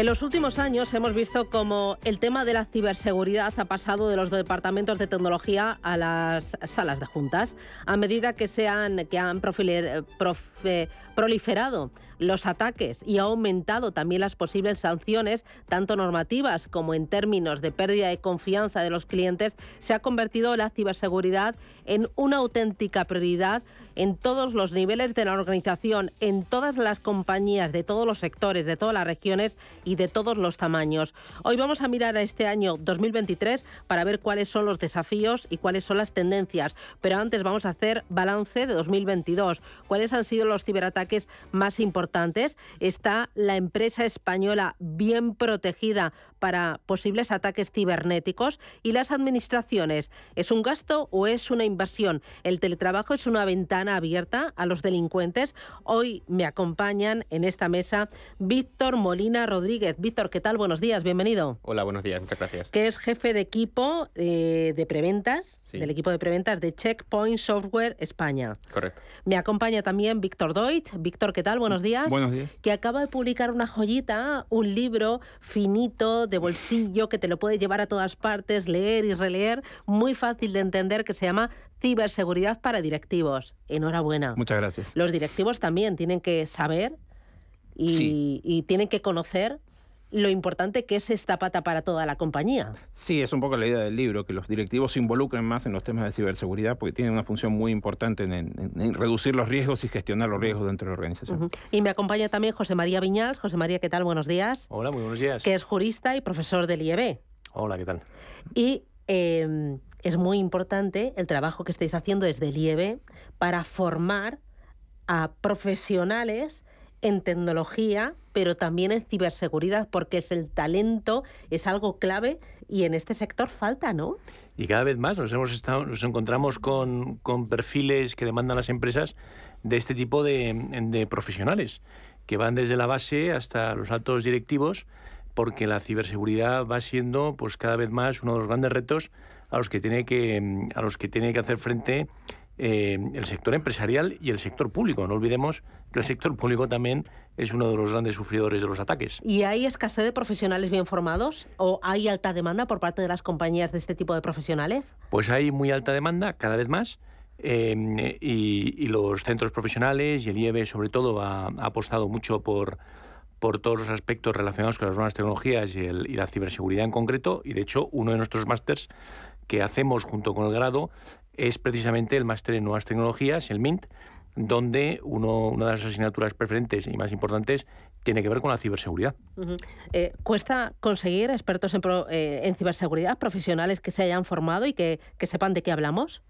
Speaker 2: En los últimos años hemos visto como el tema de la ciberseguridad ha pasado de los departamentos de tecnología a las salas de juntas. A medida que, se han, que han proliferado los ataques y ha aumentado también las posibles sanciones, tanto normativas como en términos de pérdida de confianza de los clientes, se ha convertido la ciberseguridad en una auténtica prioridad en todos los niveles de la organización, en todas las compañías, de todos los sectores, de todas las regiones de todos los tamaños. Hoy vamos a mirar a este año 2023 para ver cuáles son los desafíos y cuáles son las tendencias. Pero antes vamos a hacer balance de 2022. ¿Cuáles han sido los ciberataques más importantes? ¿Está la empresa española bien protegida para posibles ataques cibernéticos? ¿Y las administraciones? ¿Es un gasto o es una inversión? ¿El teletrabajo es una ventana abierta a los delincuentes? Hoy me acompañan en esta mesa Víctor Molina Rodríguez. Víctor, ¿qué tal? Buenos días, bienvenido.
Speaker 5: Hola, buenos días, muchas gracias.
Speaker 2: Que es jefe de equipo eh, de preventas, del equipo de preventas de Checkpoint Software España.
Speaker 5: Correcto.
Speaker 2: Me acompaña también Víctor Deutsch. Víctor, ¿qué tal? Buenos días.
Speaker 5: Buenos días.
Speaker 2: Que acaba de publicar una joyita, un libro finito de bolsillo que te lo puede llevar a todas partes, leer y releer, muy fácil de entender, que se llama Ciberseguridad para directivos. Enhorabuena.
Speaker 5: Muchas gracias.
Speaker 2: Los directivos también tienen que saber y, y tienen que conocer lo importante que es esta pata para toda la compañía.
Speaker 5: Sí, es un poco la idea del libro, que los directivos se involucren más en los temas de ciberseguridad porque tienen una función muy importante en, reducir los riesgos y gestionar los riesgos dentro de la organización.
Speaker 2: Y me acompaña también José María Viñals. José María, ¿qué tal? Buenos días.
Speaker 6: Hola, muy buenos días.
Speaker 2: Que es jurista y profesor del IEB.
Speaker 6: Hola, ¿qué tal?
Speaker 2: Y em, es muy importante el trabajo que estáis haciendo desde el IEB para formar a profesionales en tecnología, pero también en ciberseguridad, porque es el talento, es algo clave y en este sector falta, ¿no?
Speaker 6: Y cada vez más nos, hemos estado, nos encontramos con, con perfiles que demandan las empresas de este tipo de, de profesionales, que van desde la base hasta los altos directivos, porque la ciberseguridad va siendo pues cada vez más uno de los grandes retos a los que tiene que, a los que, tiene que hacer frente eh, el sector empresarial y el sector público. No olvidemos que el sector público también es uno de los grandes sufridores de los ataques.
Speaker 2: ¿Y hay escasez de profesionales bien formados o hay alta demanda por parte de las compañías de este tipo de profesionales?
Speaker 6: Pues hay muy alta demanda, cada vez más. Eh, y, los centros profesionales y el IEB sobre todo ha, apostado mucho por, por todos los aspectos relacionados con las nuevas tecnologías y, y la ciberseguridad en concreto. Y de hecho, uno de nuestros másters que hacemos junto con el grado es precisamente el máster en nuevas tecnologías, el MINT, donde uno, una de las asignaturas preferentes y más importantes tiene que ver con la ciberseguridad.
Speaker 2: Eh, ¿Cuesta conseguir expertos en, eh, en, ciberseguridad, profesionales que se hayan formado y que, que sepan de qué hablamos?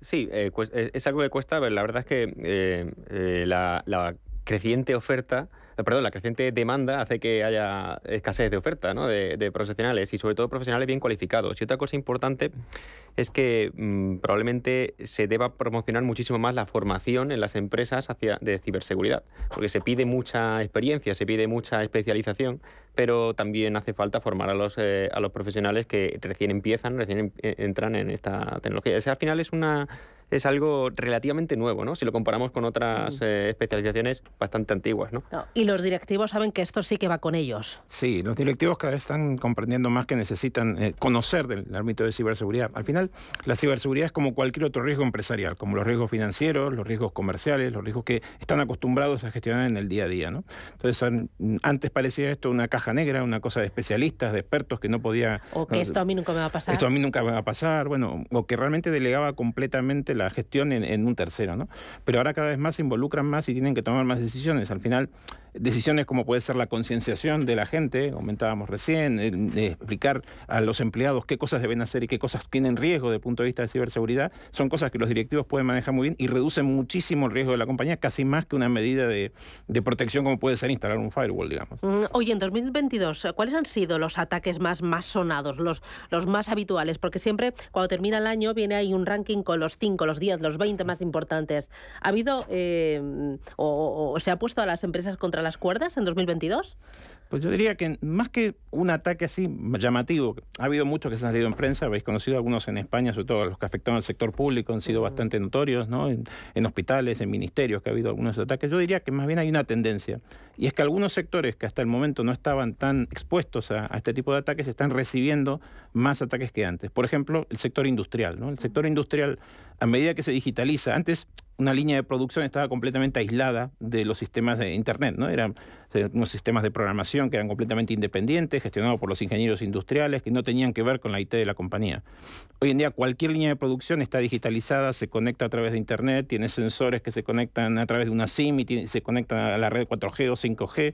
Speaker 7: Sí, es, algo que cuesta, pero la verdad es que la, la creciente oferta eh, perdón, la creciente demanda hace que haya escasez de oferta ¿no? de, profesionales y sobre todo profesionales bien cualificados. Y otra cosa importante es que mm, probablemente se deba promocionar muchísimo más la formación en las empresas hacia, de ciberseguridad, porque se pide mucha experiencia, se pide mucha especialización, pero también hace falta formar a los, eh, a los profesionales que recién empiezan, recién eh, entran en esta tecnología. O al final es una es algo relativamente nuevo, ¿no? Si lo comparamos con otras mm. eh, especializaciones bastante antiguas, ¿no?
Speaker 2: Y los directivos saben que esto sí que va con ellos.
Speaker 5: Sí, los directivos cada vez están comprendiendo más que necesitan eh, conocer del ámbito de ciberseguridad. Al final, la ciberseguridad es como cualquier otro riesgo empresarial, como los riesgos financieros, los riesgos comerciales, los riesgos que están acostumbrados a gestionar en el día a día, ¿no? Entonces, antes parecía esto una caja negra, una cosa de especialistas, de expertos que no podía...
Speaker 2: O que esto a mí nunca me va a pasar.
Speaker 5: Esto a mí nunca me va a pasar, bueno, o que realmente delegaba completamente la gestión en, un tercero, ¿no? Pero ahora cada vez más se involucran más y tienen que tomar más decisiones. Al final, decisiones como puede ser la concienciación de la gente, comentábamos recién, de explicar a los empleados qué cosas deben hacer y qué cosas tienen riesgo desde el punto de vista de ciberseguridad, son cosas que los directivos pueden manejar muy bien y reducen muchísimo el riesgo de la compañía, casi más que una medida de, protección como puede ser instalar un firewall, digamos.
Speaker 2: Oye, en 2022, ¿cuáles han sido los ataques más, más sonados, los, los más habituales? Porque siempre cuando termina el año viene ahí un ranking con los 5, los 10, los 20 más importantes. ¿Ha habido eh, o, o se ha puesto a las empresas contra las cuerdas en 2022?
Speaker 5: Pues yo diría que más que un ataque así llamativo, ha habido muchos que se han salido en prensa, habéis conocido algunos en España, sobre todo los que afectaron al sector público, han sido bastante notorios, ¿no? En, hospitales, en ministerios, que ha habido algunos ataques. Yo diría que más bien hay una tendencia, y es que algunos sectores que hasta el momento no estaban tan expuestos a, a este tipo de ataques están recibiendo más ataques que antes. Por ejemplo, el sector industrial, ¿no? El sector industrial, a medida que se digitaliza, antes una línea de producción estaba completamente aislada de los sistemas de Internet, ¿no? Eran unos sistemas de programación que eran completamente independientes, gestionados por los ingenieros industriales, que no tenían que ver con la IT de la compañía. Hoy en día cualquier línea de producción está digitalizada, se conecta a través de Internet, tiene sensores que se conectan a través de una SIM y se conectan a la red 4G o 5G.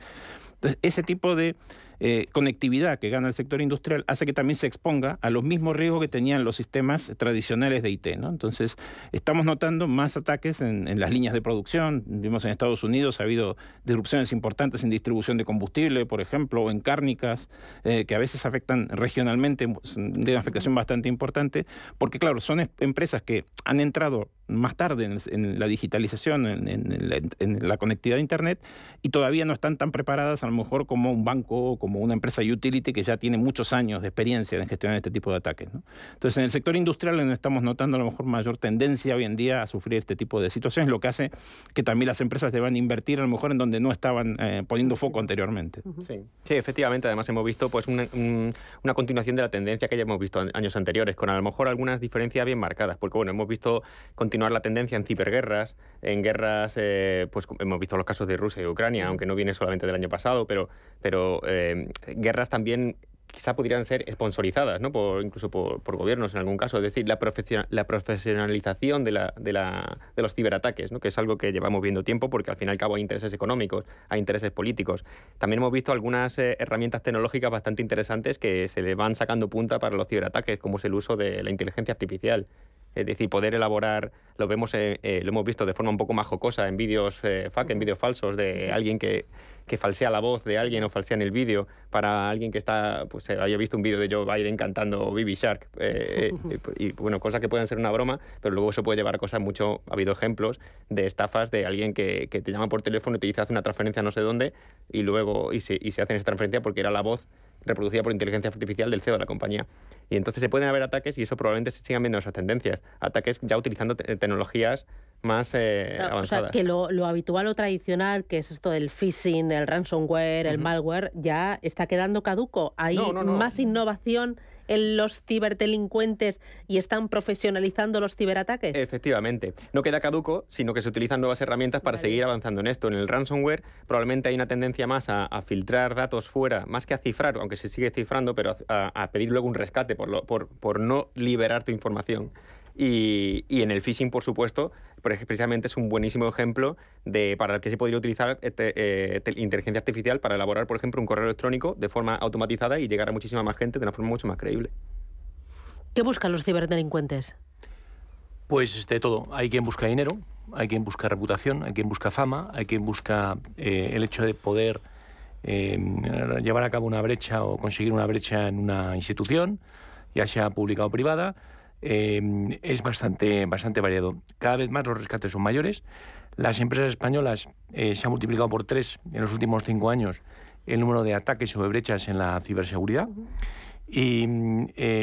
Speaker 5: Entonces, ese tipo de eh, conectividad que gana el sector industrial hace que también se exponga a los mismos riesgos que tenían los sistemas tradicionales de IT. Entonces, estamos notando más ataques en, las líneas de producción. Vimos en Estados Unidos ha habido disrupciones importantes en distribución de combustible, por ejemplo, o en cárnicas, eh, que a veces afectan regionalmente, de una afectación bastante importante, porque claro, son empresas que han entrado más tarde en, la digitalización, en, la, conectividad de Internet, y todavía no están tan preparadas a lo mejor como un banco, como una empresa utility que ya tiene muchos años de experiencia en gestionar este tipo de ataques. Entonces, en el sector industrial estamos notando a lo mejor mayor tendencia hoy en día a sufrir este tipo de situaciones, lo que hace que también las empresas deban invertir a lo mejor en donde no estaban eh, poniendo foco anteriormente.
Speaker 7: Sí. sí, efectivamente, además hemos visto pues una, una continuación de la tendencia que ya hemos visto años anteriores, con a lo mejor algunas diferencias bien marcadas, porque bueno, hemos visto continuar la tendencia en ciberguerras, en guerras, eh, pues hemos visto los casos de Rusia y Ucrania, aunque no viene solamente del año pasado, pero, pero eh, guerras también quizá podrían ser sponsorizadas, ¿no? por, incluso por, gobiernos en algún caso. Es decir, la, la profesionalización de, la, de, la, de, los ciberataques, ¿no? que es algo que llevamos viendo tiempo porque al fin y al cabo hay intereses económicos, hay intereses políticos. También hemos visto algunas eh, herramientas tecnológicas bastante interesantes que se le van sacando punta para los ciberataques, como es el uso de la inteligencia artificial. Es decir, poder elaborar, lo vemos, eh, lo hemos visto de forma un poco más jocosa en vídeos eh, en vídeos falsos de alguien que, que, falsea la voz de alguien o falsea en el vídeo para alguien que está, pues eh, había visto un vídeo de Joe Biden cantando Baby Shark. Eh, y, bueno, cosas que pueden ser una broma, pero luego se puede llevar a cosas mucho, ha habido ejemplos de estafas de alguien que, que te llama por teléfono y te dice hace una transferencia no sé dónde y luego y se, y se hacen esa transferencia porque era la voz reproducida por inteligencia artificial del CEO de la compañía. Y entonces se pueden haber ataques y eso probablemente se sigan viendo esas tendencias. Ataques ya utilizando tecnologías más eh, avanzadas.
Speaker 2: O sea, que lo, lo, habitual o tradicional, que es esto del phishing, el ransomware, el malware, ya está quedando caduco. Hay más innovación en los ciberdelincuentes y están profesionalizando los ciberataques?
Speaker 7: Efectivamente. No queda caduco, sino que se utilizan nuevas herramientas para seguir avanzando en esto. En el ransomware probablemente hay una tendencia más a, filtrar datos fuera, más que a cifrar, aunque se sigue cifrando, pero a, pedir luego un rescate por, por, por no liberar tu información. Y, y, en el phishing, por supuesto, precisamente es un buenísimo ejemplo de para el que se podría utilizar este, eh, inteligencia artificial para elaborar, por ejemplo, un correo electrónico de forma automatizada y llegar a muchísima más gente de una forma mucho más creíble.
Speaker 2: ¿Qué buscan los ciberdelincuentes?
Speaker 6: Pues de todo. Hay quien busca dinero, hay quien busca reputación, hay quien busca fama, hay quien busca eh, el hecho de poder eh, llevar a cabo una brecha o conseguir una brecha en una institución, ya sea pública o privada. Eh, es bastante, bastante variado. Cada vez más los rescates son mayores. Las empresas españolas se han multiplicado por tres en los últimos cinco años el número de ataques o de brechas en la ciberseguridad. Y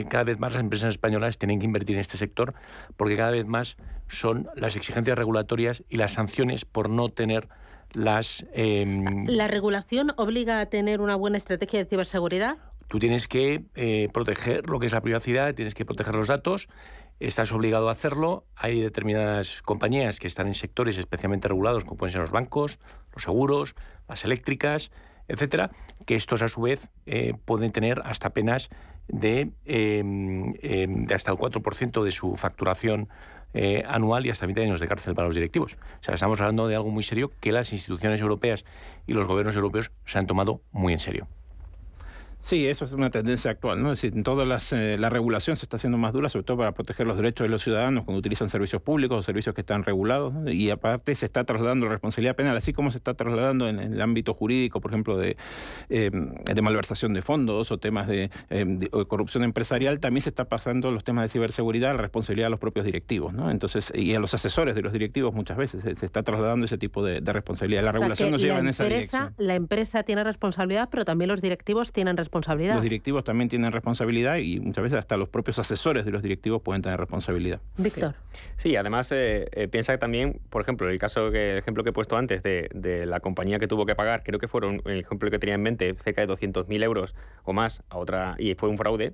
Speaker 6: cada vez más las empresas españolas tienen que invertir en este sector porque cada vez más son las exigencias regulatorias y las sanciones por no tener las...
Speaker 2: Em, ¿La regulación obliga a tener una buena estrategia de ciberseguridad?
Speaker 6: Tú tienes que eh, proteger lo que es la privacidad, tienes que proteger los datos, estás obligado a hacerlo. Hay determinadas compañías que están en sectores especialmente regulados, como pueden ser los bancos, los seguros, las eléctricas, etcétera, que estos a su vez eh, pueden tener hasta penas de, em, em, hasta el 4% de su facturación eh, anual y hasta 20 años de cárcel para los directivos. O sea, estamos hablando de algo muy serio que las instituciones europeas y los gobiernos europeos se han tomado muy en serio.
Speaker 5: Sí, eso es una tendencia actual, ¿no? Es decir, toda eh, la regulación se está haciendo más dura, sobre todo para proteger los derechos de los ciudadanos cuando utilizan servicios públicos o servicios que están regulados, y aparte se está trasladando la responsabilidad penal, así como se está trasladando en, el ámbito jurídico, por ejemplo, de, eh, de malversación de fondos o temas de, eh, corrupción empresarial, también se está pasando los temas de ciberseguridad a la responsabilidad de los propios directivos, ¿no? Entonces, y a los asesores de los directivos muchas veces se, está trasladando ese tipo de, responsabilidad. La regulación nos lleva en esa dirección.
Speaker 2: La empresa tiene responsabilidad, pero también los directivos tienen responsabilidad
Speaker 5: los directivos también tienen responsabilidad y muchas veces hasta los propios asesores de los directivos pueden tener responsabilidad.
Speaker 2: Víctor.
Speaker 7: Sí, además eh, eh, piensa también, por ejemplo, el caso que, el ejemplo que he puesto antes de, de, la compañía que tuvo que pagar, creo que fueron el ejemplo que tenía en mente, cerca de 200.000 euros o más a otra y fue un fraude.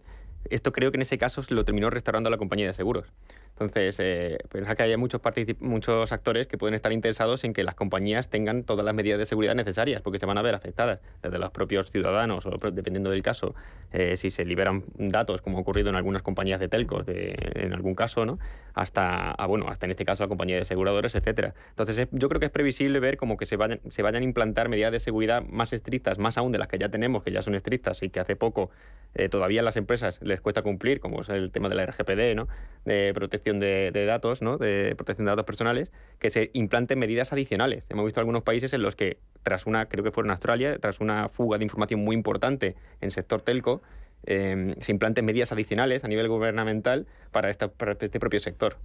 Speaker 7: Esto creo que en ese caso lo terminó restaurando la compañía de seguros. Entonces, eh, que hay muchos, muchos actores que pueden estar interesados en que las compañías tengan todas las medidas de seguridad necesarias, porque se van a ver afectadas, desde los propios ciudadanos, o dependiendo del caso, eh, si se liberan datos, como ha ocurrido en algunas compañías de telcos, en algún caso, ¿no? hasta, ah, bueno, hasta en este caso la compañía de aseguradores, etcétera. Entonces, yo creo que es previsible ver como que se vayan, se vayan a implantar medidas de seguridad más estrictas, más aún de las que ya tenemos, que ya son estrictas y que hace poco eh, todavía las empresas les cuesta cumplir, como es el tema de la RGPD, ¿no? de protección de, datos, ¿no? de protección de datos personales, que se implanten medidas adicionales. Hemos visto algunos países en los que, tras una, creo que fue en Australia, tras una fuga de información muy importante en sector telco, em, se implanten medidas adicionales a nivel gubernamental para, esta, este propio sector.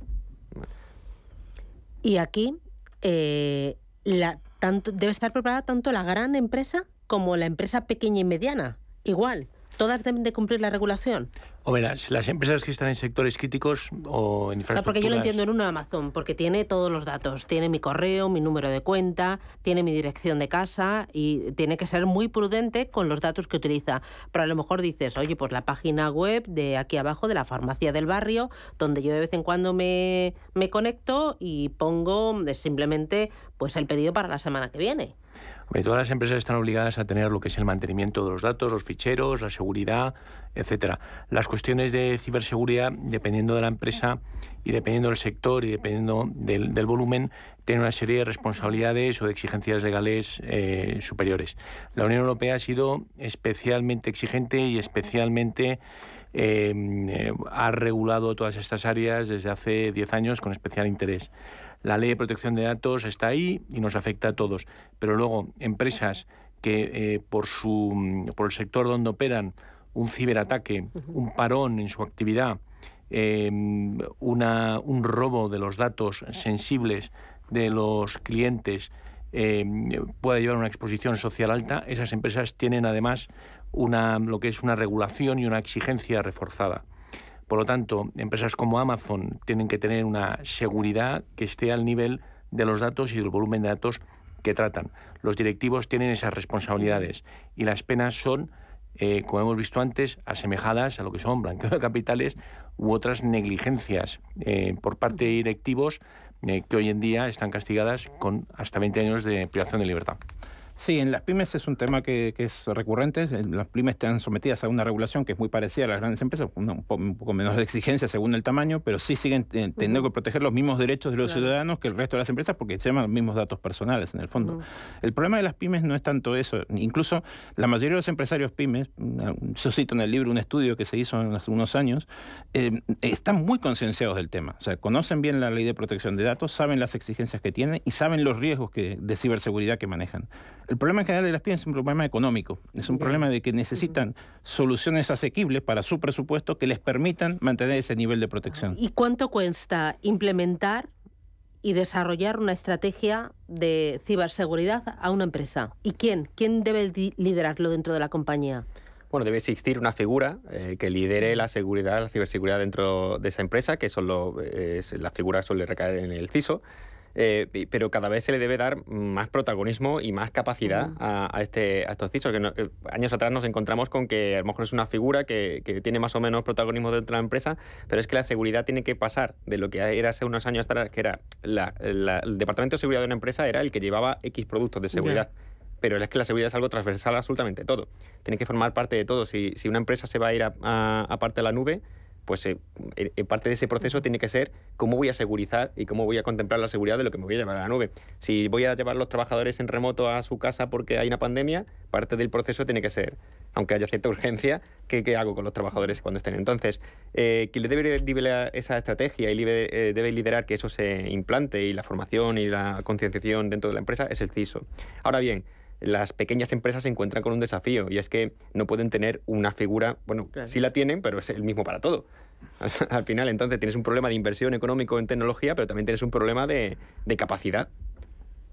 Speaker 2: Y aquí eh, la, tanto, debe estar preparada tanto la gran empresa como la empresa pequeña y mediana. Igual. ¿Todas deben de cumplir la regulación?
Speaker 6: O verás, las empresas que están en sectores críticos o en infraestructuras...
Speaker 2: porque yo lo entiendo en un Amazon, porque tiene todos los datos. Tiene mi correo, mi número de cuenta, tiene mi dirección de casa y tiene que ser muy prudente con los datos que utiliza. Pero a lo mejor dices, oye, pues la página web de aquí abajo, de la farmacia del barrio, donde yo de vez en cuando me, me conecto y pongo simplemente pues el pedido para la semana que viene
Speaker 6: todas las empresas están obligadas a tener lo que es el mantenimiento de los datos, los ficheros, la seguridad, etcétera. Las cuestiones de ciberseguridad, dependiendo de la empresa y dependiendo del sector y dependiendo del, volumen, tienen una serie de responsabilidades o de exigencias legales eh, superiores. La Unión Europea ha sido especialmente exigente y especialmente eh, eh, ha regulado todas estas áreas desde hace 10 años con especial interés. La ley de protección de datos está ahí y nos afecta a todos, pero luego empresas que eh, por, su, por el sector donde operan un ciberataque, un parón en su actividad, em, una, un robo de los datos sensibles de los clientes em, puede llevar una exposición social alta, esas empresas tienen además una, lo que es una regulación y una exigencia reforzada. Por lo tanto, empresas como Amazon tienen que tener una seguridad que esté al nivel de los datos y del volumen de datos que tratan. Los directivos tienen esas responsabilidades y las penas son, eh, como hemos visto antes, asemejadas a lo que son blanqueo de capitales u otras negligencias eh, por parte de directivos eh, que hoy en día están castigadas con hasta 20 años de privación de libertad.
Speaker 5: Sí, en las pymes es un tema que, es recurrente. Las pymes están sometidas a una regulación que es muy parecida a las grandes empresas, un, poco menos de exigencia según el tamaño, pero sí siguen eh, teniendo que proteger los mismos derechos de los ciudadanos que el resto de las empresas porque se llaman los mismos datos personales en el fondo. El problema de las pymes no es tanto eso. Incluso la mayoría de los empresarios pymes, yo cito en el libro un estudio que se hizo hace unos años, eh, están muy concienciados del tema. O sea, conocen bien la ley de protección de datos, saben las exigencias que tienen y saben los riesgos que, de ciberseguridad que manejan. El problema en general de las pymes es un problema económico, es un problema de que necesitan soluciones asequibles para su presupuesto que les permitan mantener ese nivel de protección.
Speaker 2: ¿Y cuánto cuesta implementar y desarrollar una estrategia de ciberseguridad a una empresa? ¿Y quién? ¿Quién debe liderarlo dentro de la compañía?
Speaker 7: Bueno, debe existir una figura eh, que lidere la seguridad, la ciberseguridad dentro de esa empresa, que solo es, la figura suele recaer en el CISO. Eh, pero cada vez se le debe dar más protagonismo y más capacidad a, este, a estos CISOs. Que eh, años atrás nos encontramos con que a lo mejor es una figura que, tiene más o menos protagonismo dentro de la empresa, pero es que la seguridad tiene que pasar de lo que era hace unos años atrás, que era el departamento de seguridad de una empresa era el que llevaba X productos de seguridad. Pero es que la seguridad es algo transversal a absolutamente todo. Tiene que formar parte de todo. Si, una empresa se va a ir a parte de la nube, pues eh, parte de ese proceso tiene que ser cómo voy a segurizar y cómo voy a contemplar la seguridad de lo que me voy a llevar a la nube. Si voy a llevar a los trabajadores en remoto a su casa porque hay una pandemia, parte del proceso tiene que ser, aunque haya cierta urgencia, ¿qué, hago con los trabajadores cuando estén? Entonces, eh, quien le debe liderar esa estrategia y eh, debe liderar que eso se implante y la formación y la concienciación dentro de la empresa es el CISO. Ahora bien, las pequeñas empresas se encuentran con un desafío y es que no pueden tener una figura, bueno, sí la tienen, pero es el mismo para todo. Al final, entonces tienes un problema de inversión económico en tecnología, pero también tienes un problema de, capacidad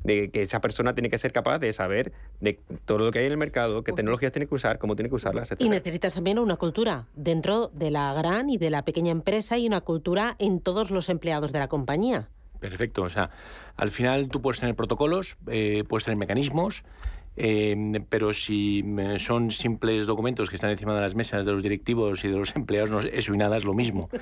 Speaker 7: de que esa persona tiene que ser capaz de saber de todo lo que hay en el mercado, qué tecnologías tiene que usar, cómo tiene que usarlas, etc.
Speaker 2: Y necesitas también una cultura dentro de la gran y de la pequeña empresa y una cultura en todos los empleados de la compañía.
Speaker 6: Perfecto, o sea, al final tú puedes tener protocolos, eh, puedes tener mecanismos, Em, pero si son simples documentos que están encima de las mesas de los directivos y de los empleados, eso y nada es lo mismo.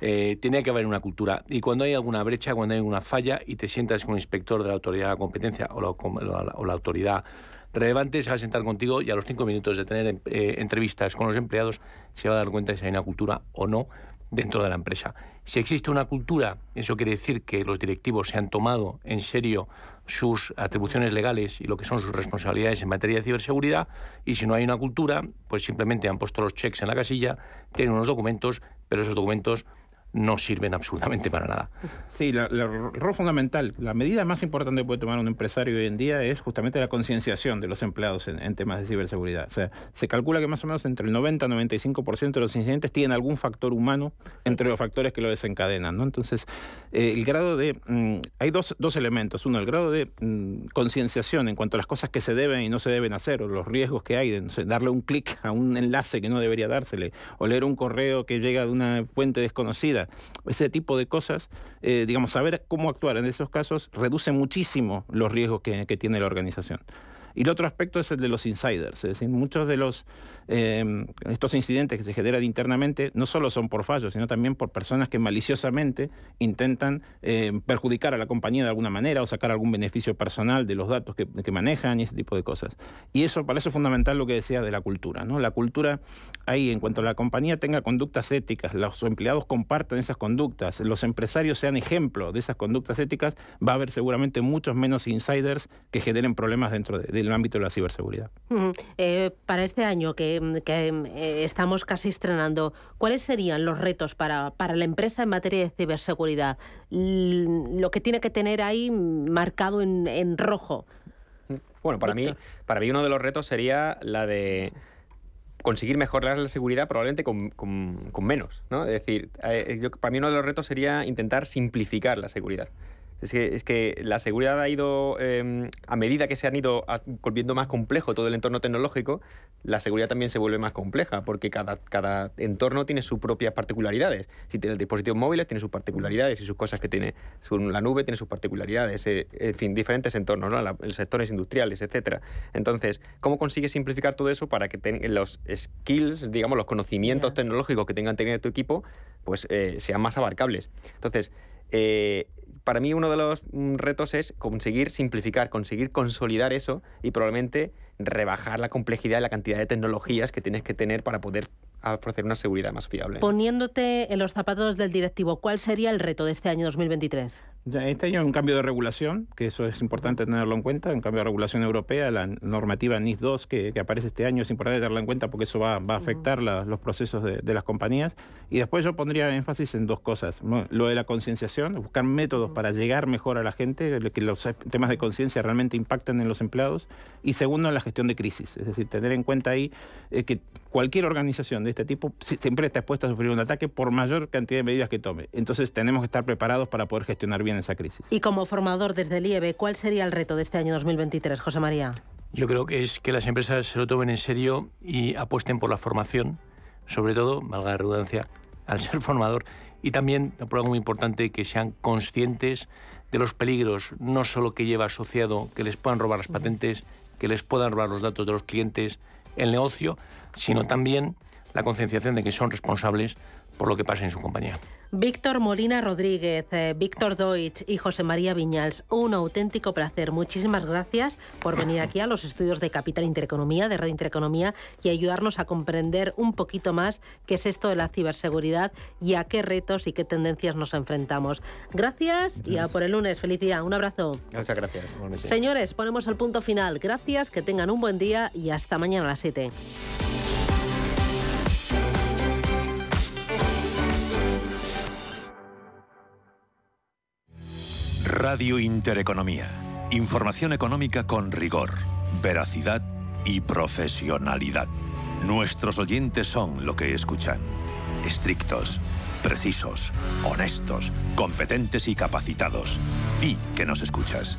Speaker 6: Eh, tiene que haber una cultura. Y cuando hay alguna brecha, cuando hay alguna falla y te sientas con un inspector de la autoridad de la competencia o la, autoridad relevante se va a sentar contigo y a los cinco minutos de tener eh, entrevistas con los empleados se va a dar cuenta si hay una cultura o no dentro de la empresa. Si existe una cultura, eso quiere decir que los directivos se han tomado en serio sus atribuciones legales y lo que son sus responsabilidades en materia de ciberseguridad, y si no hay una cultura, pues simplemente han puesto los checks en la casilla, tienen unos documentos, pero esos documentos no sirven absolutamente para nada.
Speaker 5: Sí, la, rol fundamental, la medida más importante que puede tomar un empresario hoy en día es justamente la concienciación de los empleados en, temas de ciberseguridad. O sea, se calcula que más o menos entre el 90 y 95% de los incidentes tienen algún factor humano entre los factores que lo desencadenan. ¿no? Entonces, eh, el grado de... Mm, hay dos, dos, elementos. Uno, el grado de mm, concienciación en cuanto a las cosas que se deben y no se deben hacer, o los riesgos que hay, de darle un clic a un enlace que no debería dársele, o leer un correo que llega de una fuente desconocida ese tipo de cosas, eh, digamos, saber cómo actuar en esos casos reduce muchísimo los riesgos que tiene la organización. Y el otro aspecto es el de los insiders, es decir, muchos de los Em, estos incidentes que se generan internamente no solo son por fallos, sino también por personas que maliciosamente intentan em, perjudicar a la compañía de alguna manera o sacar algún beneficio personal de los datos que, manejan y ese tipo de cosas. Y eso, para eso es fundamental lo que decía de la cultura. ¿no? La cultura, ahí, en cuanto a la compañía tenga conductas éticas, los empleados compartan esas conductas, los empresarios sean ejemplo de esas conductas éticas, va a haber seguramente muchos menos insiders que generen problemas dentro del ámbito de la ciberseguridad.
Speaker 2: Eh, para este año que que, eh, estamos casi estrenando, ¿cuáles serían los retos para, para la empresa en materia de ciberseguridad? Lo que tiene que tener ahí marcado en, en rojo.
Speaker 7: Bueno, para mí, para mí uno de los retos sería la de conseguir mejorar la seguridad probablemente con, con, menos, ¿no? Es decir, eh, yo, para mí uno de los retos sería intentar simplificar la seguridad. Es que, es que la seguridad ha ido, em, a medida que se han ido volviendo más complejo todo el entorno tecnológico, la seguridad también se vuelve más compleja, porque cada, cada entorno tiene sus propias particularidades. Si tienes dispositivos móviles, tiene sus particularidades y sus cosas que tiene. La nube tiene sus particularidades, eh, en fin, diferentes entornos, ¿no? los sectores industriales, etcétera. Entonces, ¿cómo consigues simplificar todo eso para que los skills, digamos, los conocimientos tecnológicos que tengan tener tu equipo, pues eh, sean más abarcables? Entonces, eh, para mí uno de los mm, retos es conseguir simplificar, conseguir consolidar eso y probablemente rebajar la complejidad y la cantidad de tecnologías que tienes que tener para poder ofrecer una seguridad más fiable.
Speaker 2: Poniéndote en los zapatos del directivo, ¿cuál sería el reto de este año 2023?
Speaker 5: Este año hay un cambio de regulación, que eso es importante tenerlo en cuenta, un cambio de regulación europea, la normativa NIS 2 que, aparece este año es importante tenerla en cuenta porque eso va, a afectar los procesos de, las compañías. Y después yo pondría énfasis en dos cosas, lo de la concienciación, buscar métodos para llegar mejor a la gente, que los temas de conciencia realmente impacten en los empleados, y segundo, la gestión de crisis, es decir, tener en cuenta ahí eh, que cualquier organización de este tipo siempre está expuesta a sufrir un ataque por mayor cantidad de medidas que tome. Entonces tenemos que estar preparados para poder gestionar bien esa crisis.
Speaker 2: Y como formador desde el IEB, ¿cuál sería el reto de este año 2023, José María?
Speaker 6: Yo creo que es que las empresas se lo tomen en serio y apuesten por la formación, sobre todo, valga la redundancia, al ser formador, y también, por algo muy importante, que sean conscientes de los peligros, no solo que lleva asociado que les puedan robar las patentes, que les puedan robar los datos de los clientes, el negocio, sino también la concienciación de que son responsables por lo que pasa en su compañía.
Speaker 2: Víctor Molina Rodríguez, eh, Víctor Deutsch y José María Viñals, un auténtico placer. Muchísimas gracias por venir aquí a los estudios de Capital Intereconomía, de Radio Intereconomía, y ayudarnos a comprender un poquito más qué es esto de la ciberseguridad y a qué retos y qué tendencias nos enfrentamos. Gracias y a por el lunes. Feliz día. Un abrazo.
Speaker 7: Muchas gracias.
Speaker 2: Señores, ponemos el punto final. Gracias, que tengan un buen día y hasta mañana a las 7.
Speaker 1: Radio Intereconomía. Información económica con rigor, veracidad y profesionalidad. Nuestros oyentes son lo que escuchan. Estrictos, precisos, honestos, competentes y capacitados. Di que nos escuchas.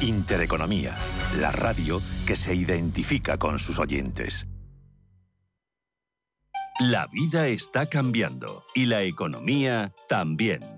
Speaker 1: Intereconomía, la radio que se identifica con sus oyentes. La vida está cambiando y la economía también.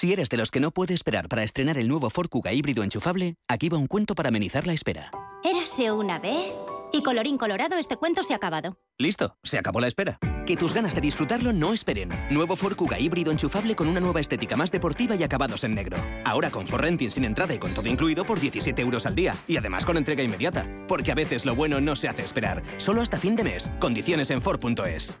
Speaker 8: Si eres de los que no puede esperar para estrenar el nuevo Ford Kuga híbrido enchufable, aquí va un cuento para amenizar la espera.
Speaker 9: Érase una vez y colorín colorado, este cuento se ha acabado.
Speaker 8: Listo, se acabó la espera. Que tus ganas de disfrutarlo no esperen. Nuevo Ford Kuga híbrido enchufable con una nueva estética más deportiva y acabados en negro. Ahora con Ford Renting sin entrada y con todo incluido por 17 euros al día. Y además con entrega inmediata. Porque a veces lo bueno no se hace esperar. Solo hasta fin de mes. Condiciones en Ford.es.